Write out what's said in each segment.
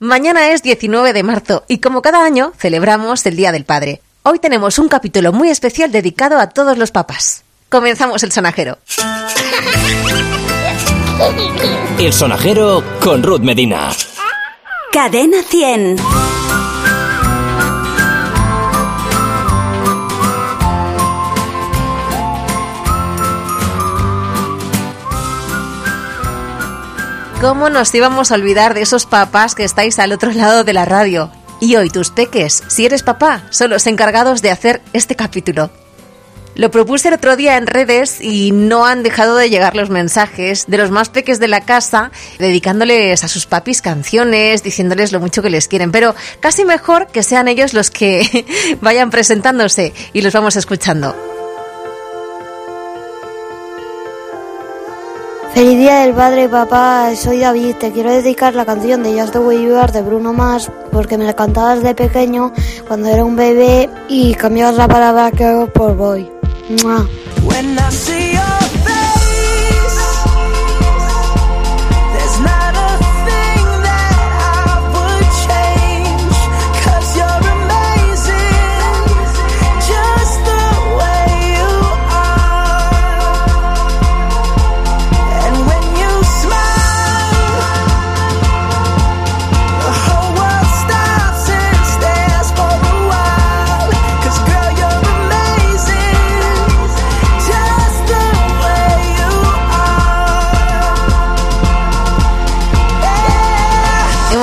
Mañana es 19 de marzo y como cada año celebramos el Día del Padre. Hoy tenemos un capítulo muy especial dedicado a todos los papás. Comenzamos el sonajero. El sonajero con Ruth Medina. Cadena 100. ¿Cómo nos íbamos a olvidar de esos papás que estáis al otro lado de la radio? Y hoy tus peques, si eres papá, son los encargados de hacer este capítulo. Lo propuse el otro día en redes y no han dejado de llegar los mensajes de los más peques de la casa, dedicándoles a sus papis canciones, diciéndoles lo mucho que les quieren. Pero casi mejor que sean ellos los que vayan presentándose y los vamos escuchando. Feliz día del padre, papá. Soy David. Te quiero dedicar la canción de Just the Way de Bruno Mars porque me la cantabas de pequeño cuando era un bebé y cambiabas la palabra que por boy.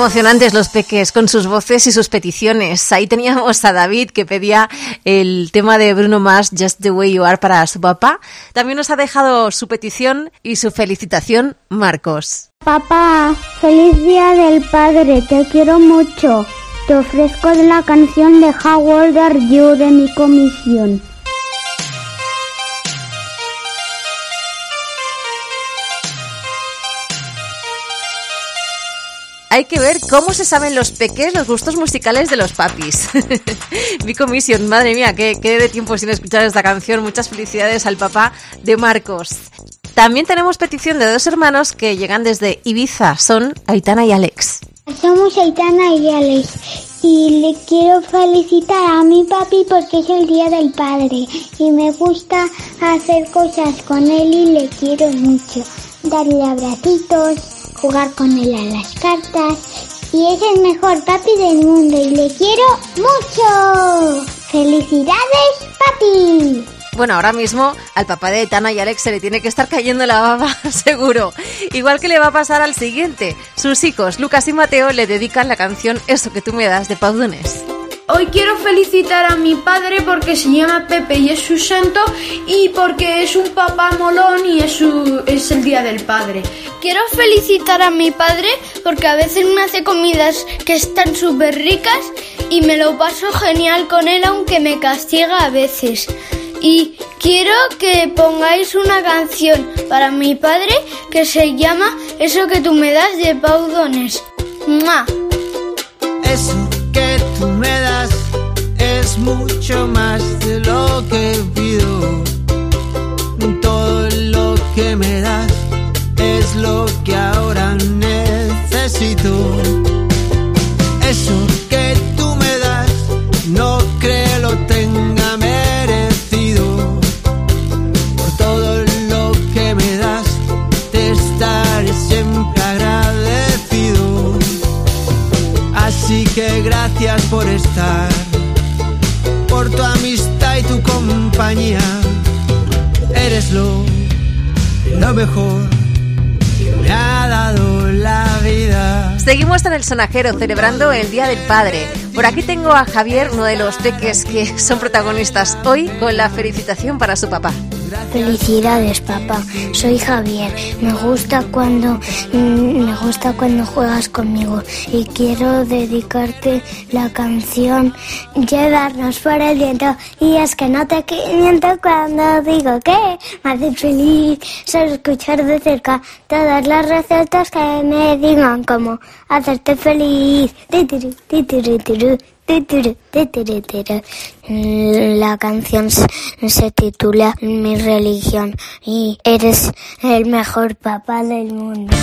Emocionantes los peques con sus voces y sus peticiones. Ahí teníamos a David que pedía el tema de Bruno Mars, Just the Way You Are, para su papá. También nos ha dejado su petición y su felicitación Marcos. Papá, feliz día del padre, te quiero mucho. Te ofrezco la canción de How Old Are You de mi comisión. Hay que ver cómo se saben los peques los gustos musicales de los papis. Mi comisión, madre mía, qué, qué de tiempo sin escuchar esta canción. Muchas felicidades al papá de Marcos. También tenemos petición de dos hermanos que llegan desde Ibiza, son Aitana y Alex. Somos Aitana y Alex y le quiero felicitar a mi papi porque es el día del padre y me gusta hacer cosas con él y le quiero mucho. Darle abracitos, jugar con él a las cartas y es el mejor papi del mundo y le quiero mucho. ¡Felicidades, papi! Bueno, ahora mismo al papá de Aitana y Alex se le tiene que estar cayendo la baba, seguro. Igual que le va a pasar al siguiente. Sus hijos, Lucas y Mateo, le dedican la canción Eso que tú me das de Pau Donés. Hoy quiero felicitar a mi padre porque se llama Pepe y es su santo y porque es un papá molón y es, su- es el día del padre. Quiero felicitar a mi padre porque a veces me hace comidas que están súper ricas y me lo paso genial con él aunque me castiga a veces. Y quiero que pongáis una canción para mi padre que se llama Eso que tú me das de Pau Donés. ¡Mua! Eso que tú me das es mucho más de lo que pido. Todo lo que me das por tu amistad y tu compañía. Eres lo, mejor que me ha dado la vida. Seguimos en el sonajero celebrando el Día del Padre. Por aquí tengo a Javier, uno de los peques que son protagonistas hoy, con la felicitación para su papá. Felicidades, papá. Soy Javier. Me gusta cuando mm, me gusta cuando juegas conmigo y quiero dedicarte la canción Llevarnos por el viento y es que no te miento cuando digo que me hace feliz solo escuchar de cerca todas las recetas que me digan cómo hacerte feliz. La canción se, titula Mi religión y eres el mejor papá del mundo.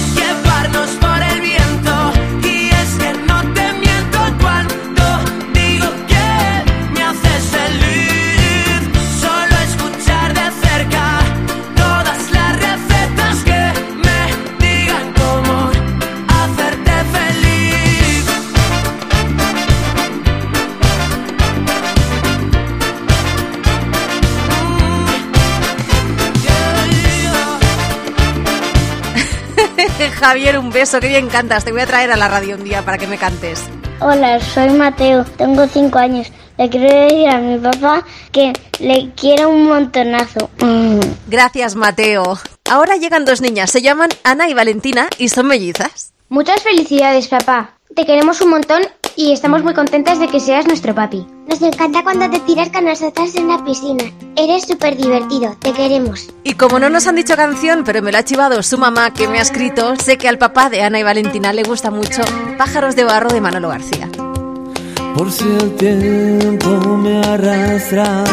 Javier, un beso, que bien cantas. Te voy a traer a la radio un día para que me cantes. Hola, soy Mateo, tengo 5 años. Le quiero decir a mi papá que le quiero un montonazo. Mm. Gracias, Mateo. Ahora llegan dos niñas, se llaman Ana y Valentina y son mellizas. Muchas felicidades, papá. Te queremos un montón y estamos muy contentas de que seas nuestro papi. Nos encanta cuando te tiras con nosotras en la piscina. Eres súper divertido, te queremos. Y como no nos han dicho canción, pero me lo ha chivado su mamá que me ha escrito, sé que al papá de Ana y Valentina le gusta mucho Pájaros de Barro de Manolo García. Por si el tiempo me arrastra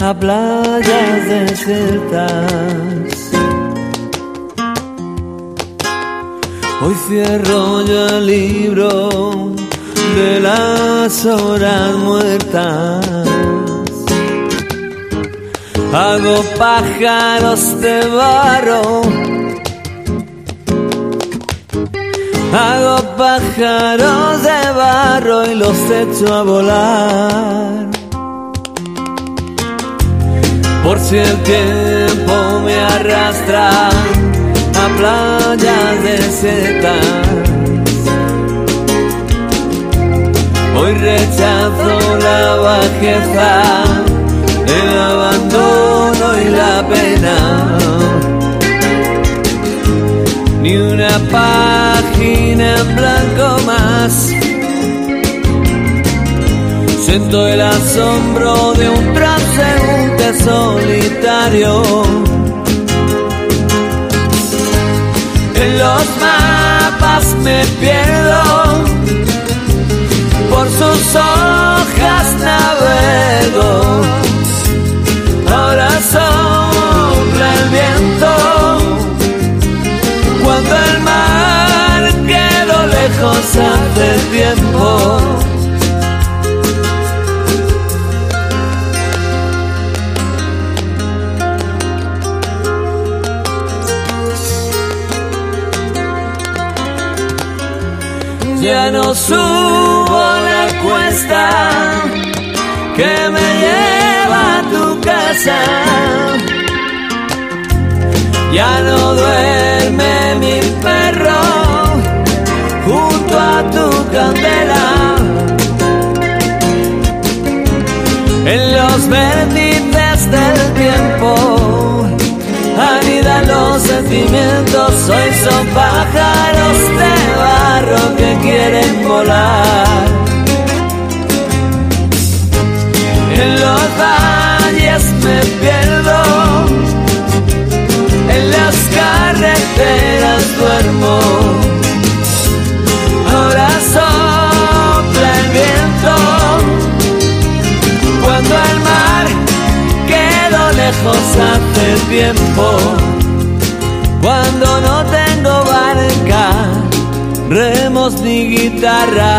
a playas desiertas. Hoy cierro yo el libro de las horas muertas. Hago pájaros de barro. Hago pájaros de barro y los echo a volar. Por si el tiempo me arrastra a playas desiertas. Hoy rechazo la bajeza, el abandono y la pena. Ni una página en blanco más. Siento el asombro de un transeúnte solitario. En los mapas me pierdo, sus hojas navego. Ahora sopla el viento, cuando el mar quedó lejos hace tiempo. Ya no la cuesta que me lleva a tu casa. Ya no duerme mi perro junto a tu candela. En los vértices del tiempo anidan los sentimientos. Hoy son pájaros de barro que quieren volar. En los valles me pierdo, en las carreteras duermo. Ahora sopla el viento, cuando el mar quedó lejos hace tiempo. Cuando no tengo barca, remos ni guitarra.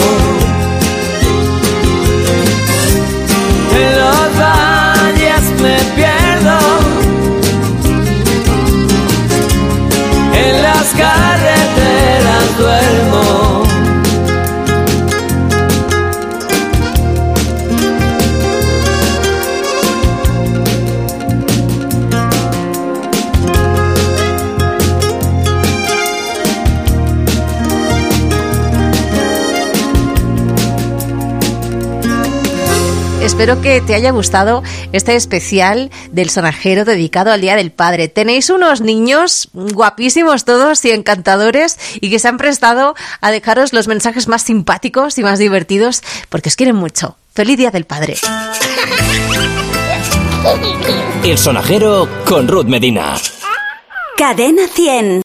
Espero que te haya gustado este especial del sonajero dedicado al Día del Padre. Tenéis unos niños guapísimos todos y encantadores y que se han prestado a dejaros los mensajes más simpáticos y más divertidos porque os quieren mucho. Feliz Día del Padre. El sonajero con Ruth Medina. Cadena 100.